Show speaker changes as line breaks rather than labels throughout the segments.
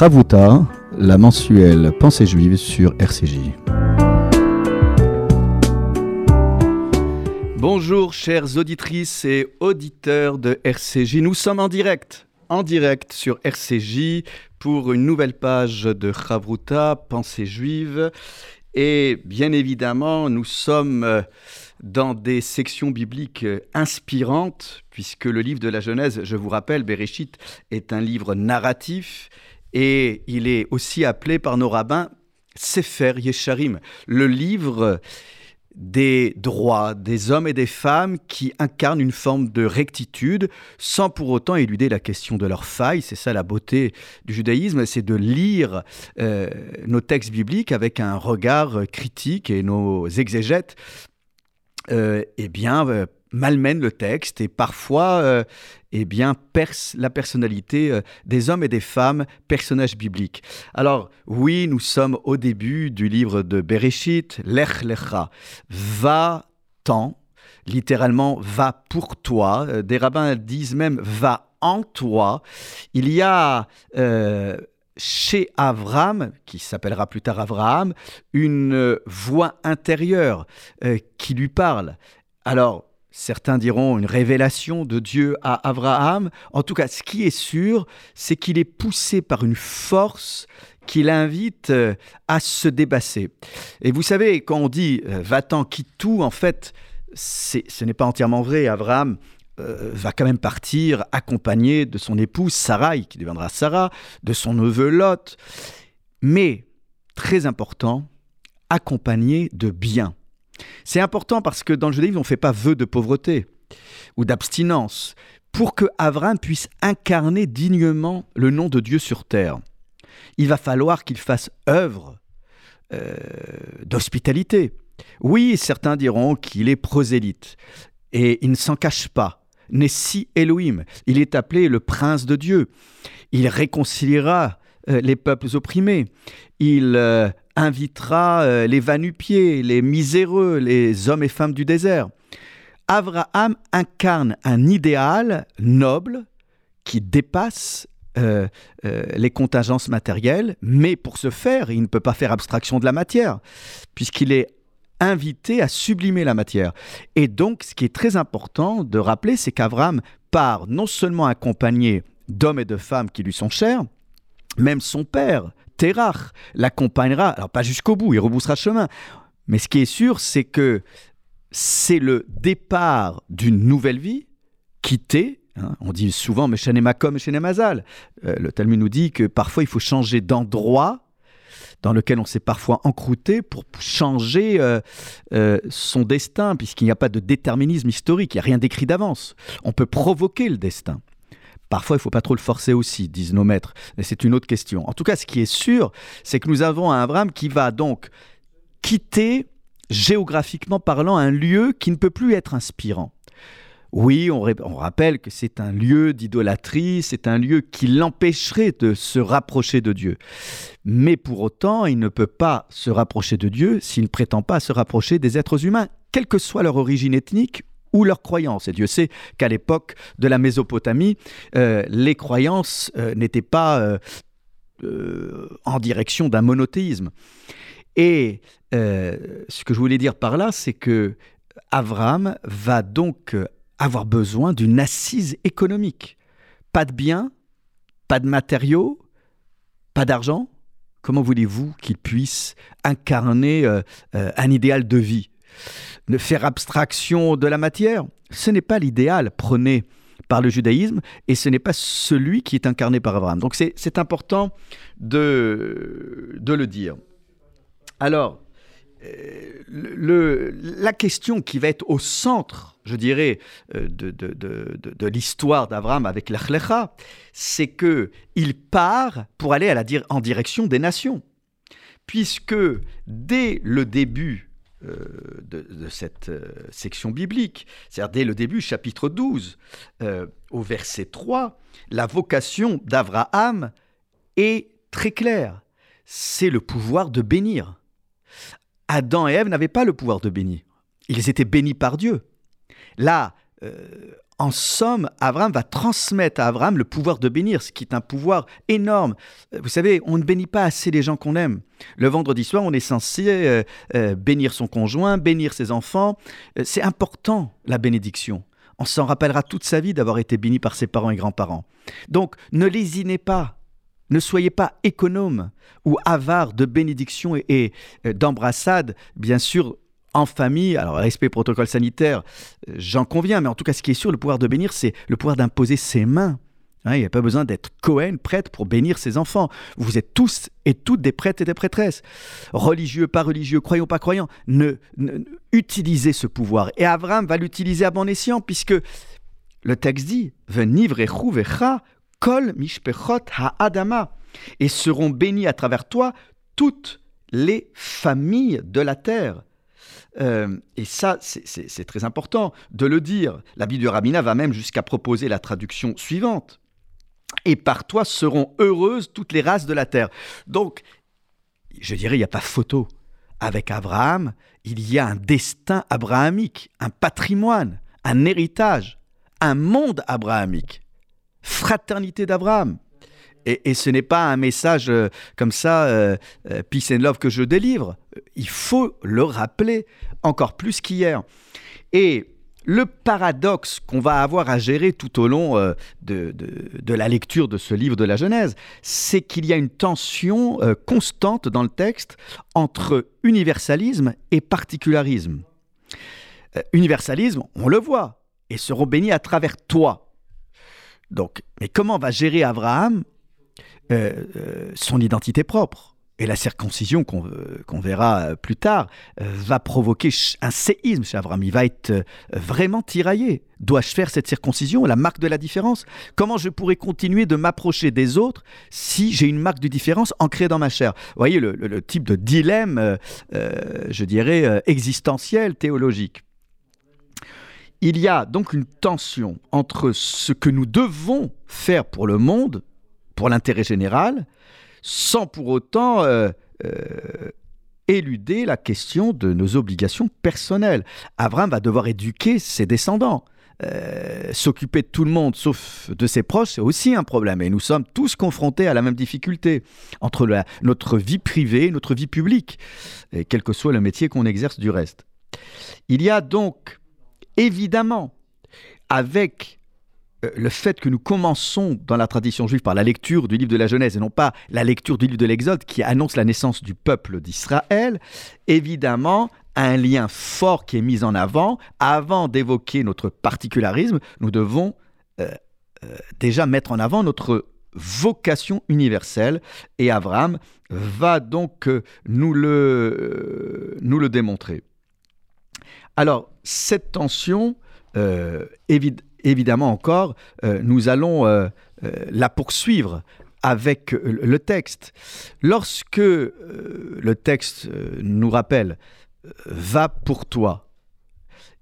Chavuta, la mensuelle Pensée juive sur RCJ. Bonjour chères auditrices et auditeurs de RCJ, nous sommes en direct, en direct sur RCJ pour une nouvelle page de Chavruta, Pensée juive. Et bien évidemment, nous sommes dans des sections bibliques inspirantes, puisque le livre de la Genèse, je vous rappelle, Bereshit, est un livre narratif et il est aussi appelé par nos rabbins Sefer Yesharim, le livre des droits des hommes et des femmes qui incarnent une forme de rectitude sans pour autant éluder la question de leurs failles. C'est ça la beauté du judaïsme, c'est de lire euh, nos textes bibliques avec un regard critique et nos exégètes euh, eh bien, euh, malmène le texte et parfois euh, eh bien, perce la personnalité des hommes et des femmes, personnages bibliques. Alors, oui, nous sommes au début du livre de Bereshit, Lech Lecha, va-t'en, littéralement va pour toi. Des rabbins disent même va en toi. Il y a chez Avram, qui s'appellera plus tard Abraham, une euh, voix intérieure euh, qui lui parle. Alors, certains diront une révélation de Dieu à Abraham. En tout cas, ce qui est sûr, c'est qu'il est poussé par une force qui l'invite euh, à se débasser. Et vous savez, quand on dit va-t'en, quitte tout, en fait, ce n'est pas entièrement vrai. Abraham euh, va quand même partir accompagné de son épouse Sarai, qui deviendra Sarah, de son neveu Lot, mais, très important, accompagné de bien. C'est important parce que dans le judaïsme, on ne fait pas vœu de pauvreté ou d'abstinence pour que Avram puisse incarner dignement le nom de Dieu sur terre. Il va falloir qu'il fasse œuvre euh, d'hospitalité. Oui, certains diront qu'il est prosélyte, et il ne s'en cache pas. Nessi Elohim. Il est appelé le prince de Dieu. Il réconciliera euh, les peuples opprimés. Il euh, invitera euh, les vanupiés, les miséreux, les hommes et femmes du désert. Abraham incarne un idéal noble qui dépasse les contingences matérielles, mais pour ce faire, il ne peut pas faire abstraction de la matière, puisqu'il est invité à sublimer la matière. Et donc, ce qui est très important de rappeler, c'est qu'Avram part non seulement accompagné d'hommes et de femmes qui lui sont chers, même son père, Terach, l'accompagnera, alors pas jusqu'au bout, il reboussera chemin, mais ce qui est sûr, c'est que c'est le départ d'une nouvelle vie, quitter, hein, on dit souvent Meshanemacom, Meshanemazal. Euh, le Talmud nous dit que parfois il faut changer d'endroit dans lequel on s'est parfois encrouté pour changer euh, euh, son destin, puisqu'il n'y a pas de déterminisme historique, il n'y a rien d'écrit d'avance. On peut provoquer le destin. Parfois, il ne faut pas trop le forcer aussi, disent nos maîtres, mais c'est une autre question. En tout cas, ce qui est sûr, c'est que nous avons un Abraham qui va donc quitter, géographiquement parlant, un lieu qui ne peut plus être inspirant. Oui, on, rappelle que c'est un lieu d'idolâtrie, c'est un lieu qui l'empêcherait de se rapprocher de Dieu. Mais pour autant, il ne peut pas se rapprocher de Dieu s'il ne prétend pas se rapprocher des êtres humains, quelle que soit leur origine ethnique ou leur croyance. Et Dieu sait qu'à l'époque de la Mésopotamie, euh, les croyances euh, n'étaient pas euh, en direction d'un monothéisme. Et ce que je voulais dire par là, c'est que Avram va donc avoir besoin d'une assise économique. Pas de biens, pas de matériaux, pas d'argent. Comment voulez-vous qu'il puisse incarner un idéal de vie? Ne faire abstraction de la matière Ce n'est pas l'idéal prôné par le judaïsme et ce n'est pas celui qui est incarné par Abraham. Donc c'est important de, de le dire. Alors, euh, la question qui va être au centre, je dirais, euh, de, de, de, de l'histoire d'Abraham avec l'Achlecha, c'est que il part pour aller en direction des nations. Puisque dès le début euh, de, cette section biblique, c'est-à-dire dès le début, chapitre 12, au verset 3, la vocation d'Abraham est très claire. C'est le pouvoir de bénir. Adam et Ève n'avaient pas le pouvoir de bénir. Ils étaient bénis par Dieu. Là, euh, en somme, Abraham va transmettre à Abraham le pouvoir de bénir, ce qui est un pouvoir énorme. Vous savez, on ne bénit pas assez les gens qu'on aime. Le vendredi soir, on est censé euh, euh, bénir son conjoint, bénir ses enfants. Euh, c'est important, la bénédiction. On s'en rappellera toute sa vie d'avoir été béni par ses parents et grands-parents. Donc, ne lésinez pas. Ne soyez pas économe ou avare de bénédiction et, et d'embrassade. Bien sûr, en famille, alors respect protocole sanitaire, euh, j'en conviens, mais en tout cas, ce qui est sûr, le pouvoir de bénir, c'est le pouvoir d'imposer ses mains. Hein, il n'y a pas besoin d'être Cohen, prêtre, pour bénir ses enfants. Vous êtes tous et toutes des prêtres et des prêtresses. Religieux, pas religieux, croyants, pas croyants. Ne, utilisez ce pouvoir. Et Abraham va l'utiliser à bon escient, puisque le texte dit kol mishpechot ha-adama. Et seront bénis à travers toi toutes les familles de la terre. Euh, et ça, c'est très important de le dire. La Bible du Rabina va même jusqu'à proposer la traduction suivante. Et par toi seront heureuses toutes les races de la terre. Donc, je dirais, il n'y a pas photo. Avec Abraham, il y a un destin abrahamique, un patrimoine, un héritage, un monde abrahamique. Fraternité d'Abraham. Et, ce n'est pas un message euh, comme ça, euh, peace and love, que je délivre. Il faut le rappeler encore plus qu'hier. Et le paradoxe qu'on va avoir à gérer tout au long euh, de, la lecture de ce livre de la Genèse, c'est qu'il y a une tension euh, constante dans le texte entre universalisme et particularisme. Euh, universalisme, on le voit, et seront bénis à travers toi. Donc, mais comment va gérer Abraham son identité propre et la circoncision qu'on verra euh, plus tard euh, va provoquer un séisme chez Abraham. Il va être euh, vraiment tiraillé. Dois-je faire cette circoncision, la marque de la différence? Comment je pourrais continuer de m'approcher des autres si j'ai une marque de différence ancrée dans ma chair? Vous voyez le, type de dilemme, je dirais, existentiel, théologique. Il y a donc une tension entre ce que nous devons faire pour le monde, pour l'intérêt général, sans pour autant euh, euh, éluder la question de nos obligations personnelles. Abraham va devoir éduquer ses descendants. Euh, s'occuper de tout le monde sauf de ses proches, c'est aussi un problème. Et nous sommes tous confrontés à la même difficulté entre notre vie privée et notre vie publique, quel que soit le métier qu'on exerce du reste. Il y a donc évidemment, avec le fait que nous commençons dans la tradition juive par la lecture du livre de la Genèse et non pas la lecture du livre de l'Exode qui annonce la naissance du peuple d'Israël, évidemment, un lien fort qui est mis en avant. Avant d'évoquer notre particularisme, nous devons euh, euh, déjà mettre en avant notre vocation universelle et Abraham va donc nous le, nous le démontrer. Alors, cette tension, évidemment, évidemment encore, euh, nous allons euh, euh, la poursuivre avec le texte. Lorsque le texte nous rappelle Va pour toi,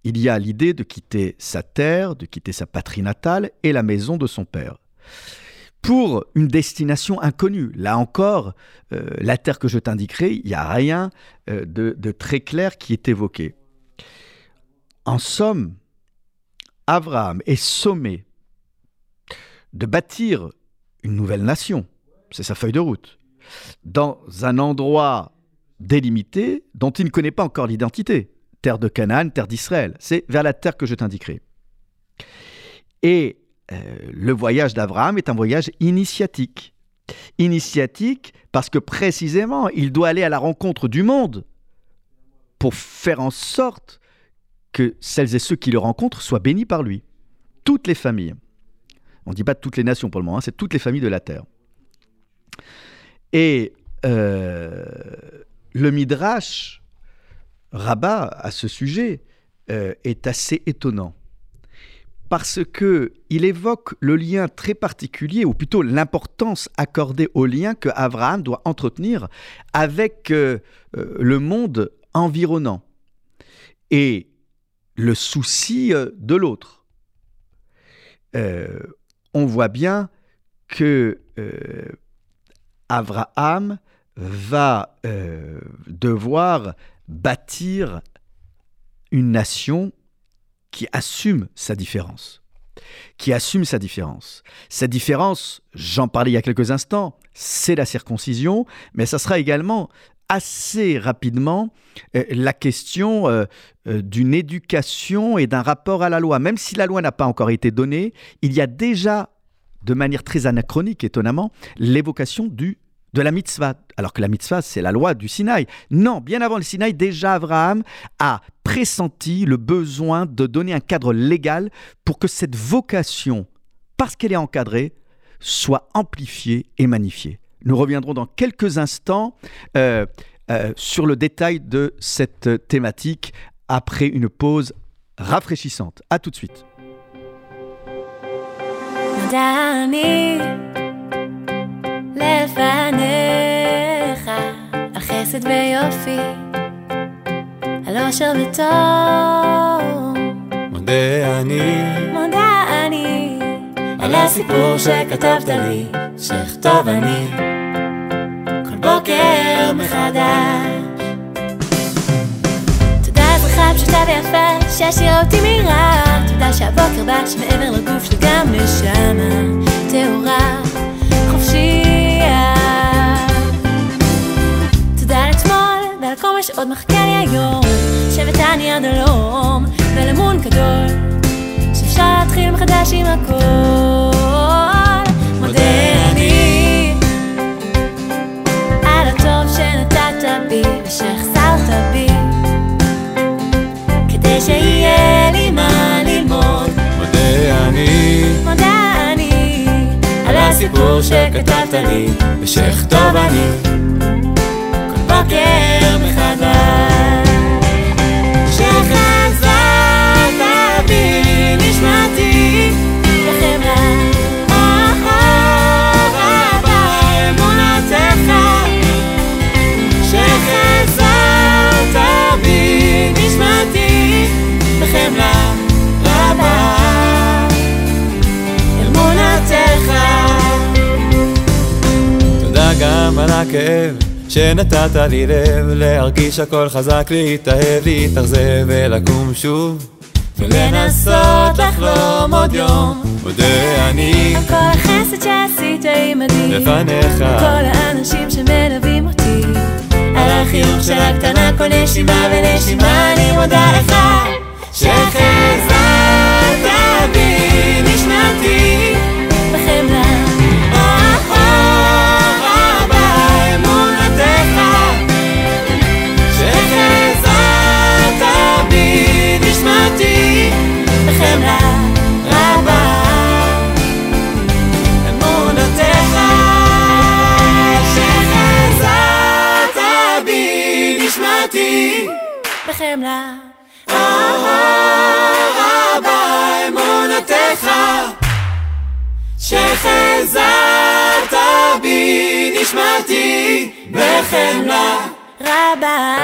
il y a l'idée de quitter sa terre, de quitter sa patrie natale et la maison de son père. Pour une destination inconnue. Là encore, la terre que je t'indiquerai, il n'y a rien de, de très clair qui est évoqué. En somme, Abraham est sommé de bâtir une nouvelle nation, c'est sa feuille de route, dans un endroit délimité dont il ne connaît pas encore l'identité, terre de Canaan, terre d'Israël, c'est vers la terre que je t'indiquerai. Et euh, le voyage d'Abraham est un voyage initiatique. Initiatique parce que précisément, il doit aller à la rencontre du monde pour faire en sorte que celles et ceux qui le rencontrent soient bénis par lui. Toutes les familles. On ne dit pas toutes les nations pour le moment, hein, c'est toutes les familles de la terre. Et euh, le Midrash Rabat à ce sujet euh, est assez étonnant parce que il évoque le lien très particulier, ou plutôt l'importance accordée au lien que Abraham doit entretenir avec euh, le monde environnant. Et le souci euh, de l'autre. Euh, on voit bien que euh, Abraham va devoir bâtir une nation qui assume sa différence. qui assume sa différence. Cette différence, j'en parlais il y a quelques instants, c'est la circoncision, mais ça sera également assez rapidement euh, la question euh, euh, d'une éducation et d'un rapport à la loi. Même si la loi n'a pas encore été donnée, il y a déjà, de manière très anachronique étonnamment, l'évocation du de la mitzvah, alors que la mitzvah, c'est la loi du Sinaï. Non, bien avant le Sinaï, déjà Abraham a pressenti le besoin de donner un cadre légal pour que cette vocation, parce qu'elle est encadrée, soit amplifiée et magnifiée. Nous reviendrons dans quelques instants euh, euh, sur le détail de cette thématique après une pause rafraîchissante. A tout de suite.
לפניך, על חסד ויופי, על אושר וטוב.
מודה אני,
מודה אני, על הסיפור שכתבת לי, שאכתוב אני, בוקר מחדש. תודה אזרחה פשוטה ויפה, שהשאירה אותי מהירה, תודה שהבוקר בא שמעבר לגוף שלי גם נשמה טהורה, חופשית. כל מה שעוד מחכה לי היום שבט אני עד הלום ולמון גדול שאפשר להתחיל מחדש עם הכל הסיפור שכתבת לי ושאכתוב אני. בוקר מחדש. שחזרת בי נשמתי שחזרת בי נשמתי בחמלה
גם על הכאב שנתת לי לב להרגיש הכל חזק, להתאהב, להתאכזב ולקום שוב. ולנסות לחלום עוד יום. מודה אני.
על כל החסד שעשית עימדי
לפניך.
כל האנשים שמלווים אותי. על החיוך של הקטנה כל נשימה ונשימה אני מודה לך. שחזרת בי נשמתי רבה אמונתך שחזרת בי נשמתי בחמלה רבה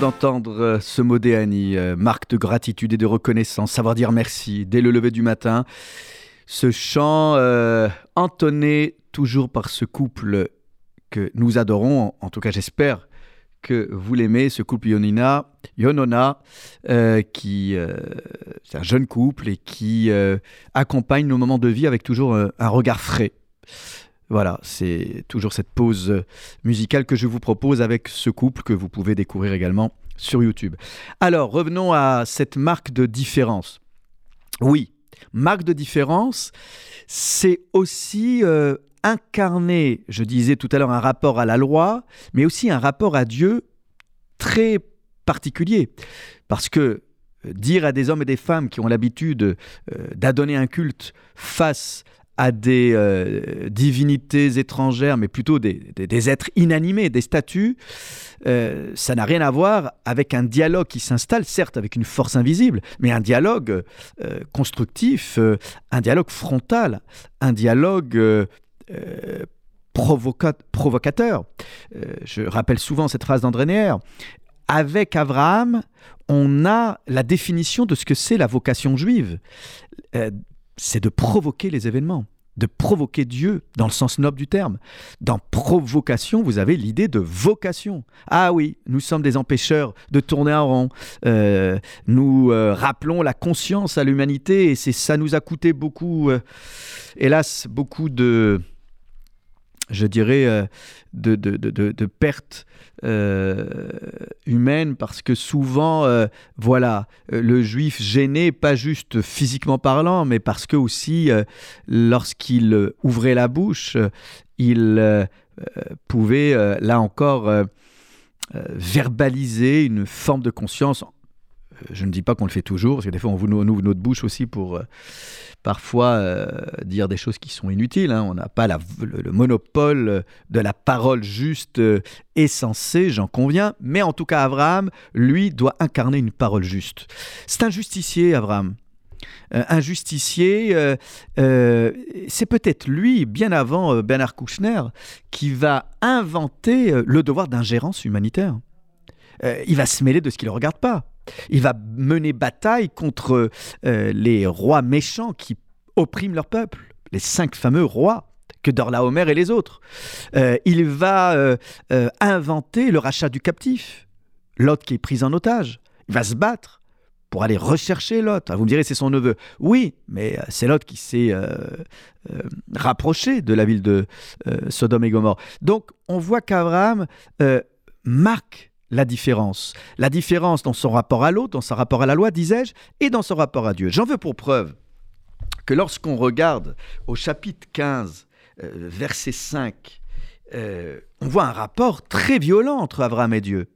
d'entendre euh, ce mot d'Annie, euh, marque de gratitude et de reconnaissance, savoir dire merci dès le lever du matin. Ce chant euh, entonné toujours par ce couple que nous adorons, en tout cas j'espère que vous l'aimez, ce couple Yonina, Yonona, qui c'est un jeune couple et qui accompagne nos moments de vie avec toujours un regard frais. Voilà, c'est toujours cette pause musicale que je vous propose avec ce couple que vous pouvez découvrir également sur YouTube. Alors, revenons à cette marque de différence. Oui, marque de différence, c'est aussi euh, incarner, je disais tout à l'heure, un rapport à la loi, mais aussi un rapport à Dieu très particulier. Parce que euh, dire à des hommes et des femmes qui ont l'habitude euh, d'adonner un culte face à des euh, divinités étrangères, mais plutôt des, êtres inanimés, des statues, euh, ça n'a rien à voir avec un dialogue qui s'installe, certes avec une force invisible, mais un dialogue euh, constructif, un dialogue frontal, un dialogue provoca- provocateur. Je rappelle souvent cette phrase d'André Neher. Avec Abraham, on a la définition de ce que c'est la vocation juive. C'est de provoquer les événements, de provoquer Dieu dans le sens noble du terme. Dans provocation, vous avez l'idée de vocation. Ah oui, nous sommes des empêcheurs de tourner en rond. Euh, nous euh, rappelons la conscience à l'humanité et c'est ça nous a coûté beaucoup, euh, hélas, beaucoup de, je dirais, euh, de, de, de, euh, parce que souvent, euh, voilà, le juif gêné, pas juste physiquement parlant, mais parce que aussi, lorsqu'il ouvrait la bouche, il pouvait, là encore, verbaliser une forme de conscience. Je ne dis pas qu'on le fait toujours, parce que des fois on ouvre notre bouche aussi pour euh, parfois euh, dire des choses qui sont inutiles. hein. On n'a pas le, le monopole de la parole juste euh, et sensée, j'en conviens. Mais en tout cas, Abraham, lui, doit incarner une parole juste. C'est un justicier, Abraham. Un justicier, c'est peut-être lui, bien avant Bernard Kouchner, qui va inventer le devoir d'ingérence humanitaire. Il va se mêler de ce qui ne le regarde pas. Il va mener bataille contre euh, les rois méchants qui oppriment leur peuple, les cinq fameux rois que Dorlaomer et les autres. Euh, il va euh, inventer le rachat du captif, Lot qui est pris en otage. Il va se battre pour aller rechercher Lot. Ah, Vous me direz, c'est son neveu. Oui, mais c'est Lot qui s'est rapproché de la ville de Sodome et Gomorre. Donc, on voit qu'Abraham marque la différence. La différence dans son rapport à l'autre, dans son rapport à la loi, disais-je, et dans son rapport à Dieu. J'en veux pour preuve que lorsqu'on regarde au chapitre 15, euh, verset 5, euh, on voit un rapport très violent entre Abraham et Dieu.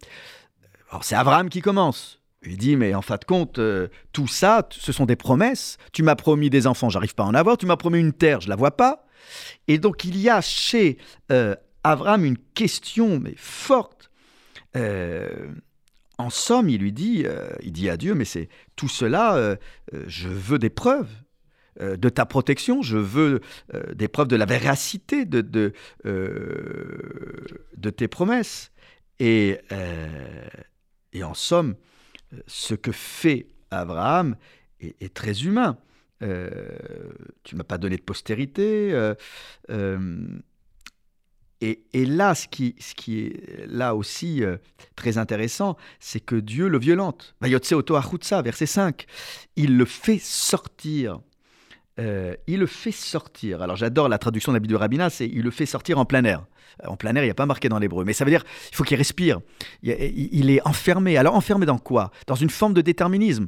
C'est Abraham qui commence. Il dit, mais en fin de compte, euh, tout ça, ce sont des promesses. Tu m'as promis des enfants, j'arrive pas à en avoir. Tu m'as promis une terre, je la vois pas. Et donc, il y a chez Abraham une question, mais forte. Euh, en somme, il lui dit, euh, il dit à Dieu, mais c'est tout cela, euh, je veux des preuves de ta protection, je veux des preuves de la véracité de, de, tes promesses. Et, et en somme, ce que fait Abraham est, est très humain. Tu m'as pas donné de postérité. Et, là, ce qui, est là aussi euh, très intéressant, c'est que Dieu le violente. Vayotse oto achutza, verset 5. Il le fait sortir. Euh, il le fait sortir. Alors j'adore la traduction de la Bible de Rabina, c'est il le fait sortir en plein air. Euh, En plein air, il n'y a pas marqué dans l'hébreu, mais ça veut dire il faut qu'il respire. Il est enfermé. Alors enfermé dans quoi? Dans une forme de déterminisme.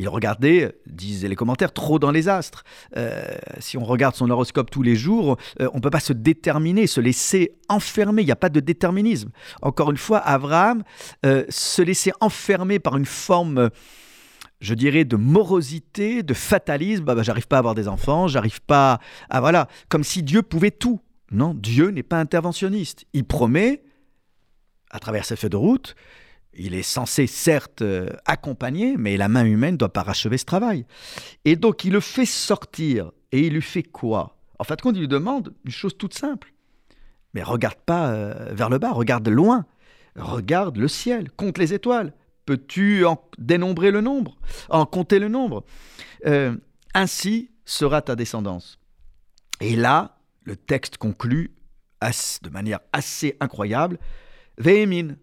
Il regardait, disent les commentaires, trop dans les astres. Euh, si on regarde son horoscope tous les jours, euh, on ne peut pas se déterminer, se laisser enfermer. Il n'y a pas de déterminisme. Encore une fois, Abraham euh, se laissait enfermer par une forme, je dirais, de morosité, de fatalisme. Bah, bah, j'arrive pas à avoir des enfants, j'arrive pas à voilà, comme si Dieu pouvait tout. Non, Dieu n'est pas interventionniste. Il promet, à travers ses feuilles de route, il est censé certes euh, accompagner, mais la main humaine doit parachever ce travail. Et donc il le fait sortir. Et il lui fait quoi? En fin de compte, il lui demande une chose toute simple. Mais regarde pas euh, vers le bas, regarde loin. Regarde le ciel, compte les étoiles. Peux-tu en dénombrer le nombre? En compter le nombre? Euh, Ainsi sera ta descendance. Et là, le texte conclut de manière assez incroyable. Véhémine,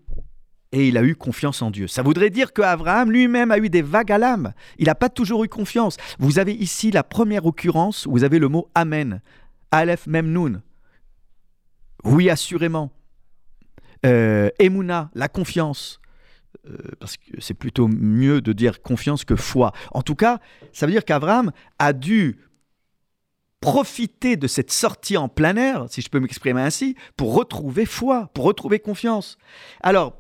et il a eu confiance en Dieu. Ça voudrait dire que Abraham lui-même a eu des vagues à l'âme. Il n'a pas toujours eu confiance. Vous avez ici la première occurrence où vous avez le mot Amen. Aleph Mem Nun. Oui, assurément. Euh, Emouna, la confiance. Euh, parce que c'est plutôt mieux de dire confiance que foi. En tout cas, ça veut dire qu'Abraham a dû profiter de cette sortie en plein air, si je peux m'exprimer ainsi, pour retrouver foi, pour retrouver confiance. Alors,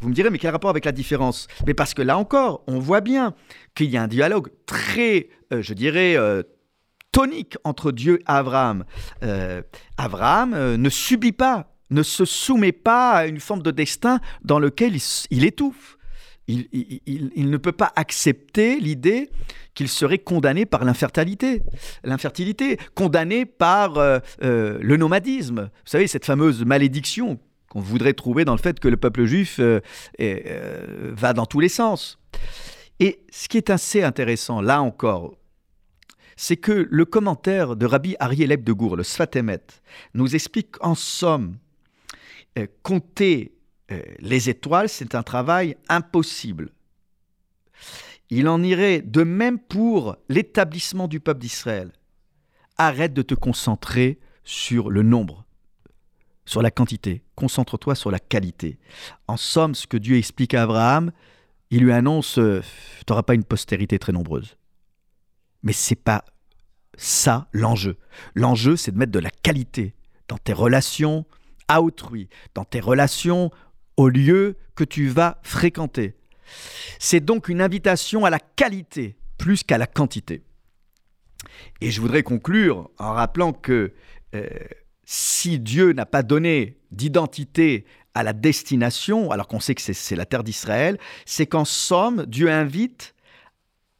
vous me direz, mais quel rapport avec la différence? Mais parce que là encore, on voit bien qu'il y a un dialogue très, euh, je dirais, euh, tonique entre Dieu et Abraham. Euh, Abraham euh, ne subit pas, ne se soumet pas à une forme de destin dans lequel il, étouffe. Il, il, ne peut pas accepter l'idée qu'il serait condamné par l'infertilité, l'infertilité, condamné par le nomadisme. Vous savez, cette fameuse malédiction qu'on voudrait trouver dans le fait que le peuple juif va dans tous les sens. Et ce qui est assez intéressant, là encore, c'est que le commentaire de Rabbi Ariel de Gour, le Sfatemet, nous explique en somme, euh, compter euh, les étoiles, c'est un travail impossible. Il en irait de même pour l'établissement du peuple d'Israël. Arrête de te concentrer sur le nombre, sur la quantité. Concentre-toi sur la qualité. En somme, ce que Dieu explique à Abraham, il lui annonce euh, Tu n'auras pas une postérité très nombreuse. Mais c'est pas ça l'enjeu. L'enjeu, c'est de mettre de la qualité dans tes relations à autrui, dans tes relations au lieu que tu vas fréquenter. C'est donc une invitation à la qualité plus qu'à la quantité. Et je voudrais conclure en rappelant que euh, si Dieu n'a pas donné d'identité à la destination, alors qu'on sait que c'est la terre d'Israël, c'est qu'en somme, Dieu invite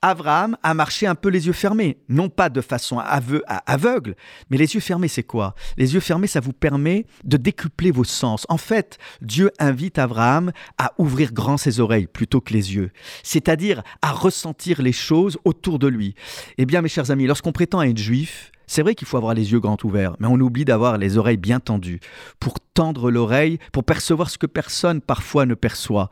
Abraham a marché un peu les yeux fermés, non pas de façon aveugle, mais les yeux fermés, c'est quoi? Les yeux fermés, ça vous permet de décupler vos sens. En fait, Dieu invite Abraham à ouvrir grand ses oreilles plutôt que les yeux, c'est-à-dire à ressentir les choses autour de lui. Eh bien, mes chers amis, lorsqu'on prétend être juif, c'est vrai qu'il faut avoir les yeux grands ouverts, mais on oublie d'avoir les oreilles bien tendues pour tendre l'oreille, pour percevoir ce que personne parfois ne perçoit,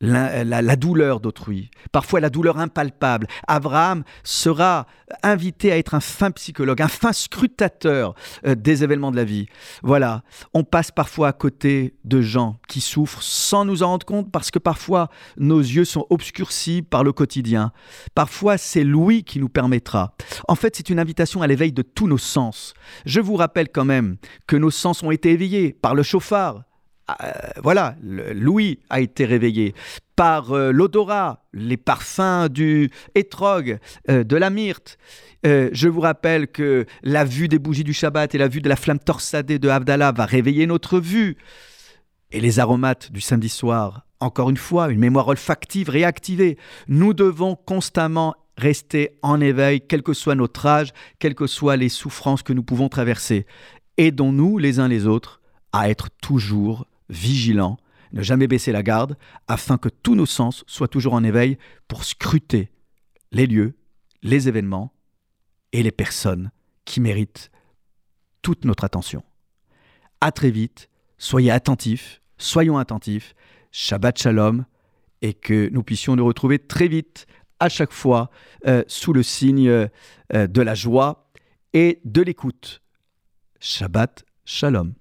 la, douleur d'autrui, parfois la douleur impalpable. Abraham sera invité à être un fin psychologue, un fin scrutateur euh, des événements de la vie. Voilà, on passe parfois à côté de gens qui souffrent sans nous en rendre compte parce que parfois nos yeux sont obscurcis par le quotidien. Parfois c'est l'ouïe qui nous permettra. En fait, c'est une invitation à l'éveil de tous nos sens. Je vous rappelle quand même que nos sens ont été éveillés par le chauffard. Euh, voilà, l'ouïe a été réveillé par euh, l'odorat, les parfums du hétrog, euh, de la myrte. je vous rappelle que la vue des bougies du Shabbat et la vue de la flamme torsadée de Abdallah va réveiller notre vue. Et les aromates du samedi soir, encore une fois, une mémoire olfactive réactivée. Nous devons constamment rester en éveil, quel que soit notre âge, quelles que soient les souffrances que nous pouvons traverser. Aidons-nous les uns les autres à être toujours vigilants, ne jamais baisser la garde, afin que tous nos sens soient toujours en éveil pour scruter les lieux, les événements et les personnes qui méritent toute notre attention. À très vite, soyez attentifs, soyons attentifs, Shabbat Shalom, et que nous puissions nous retrouver très vite à chaque fois euh, sous le signe euh, de la joie et de l'écoute. Shabbat Shalom.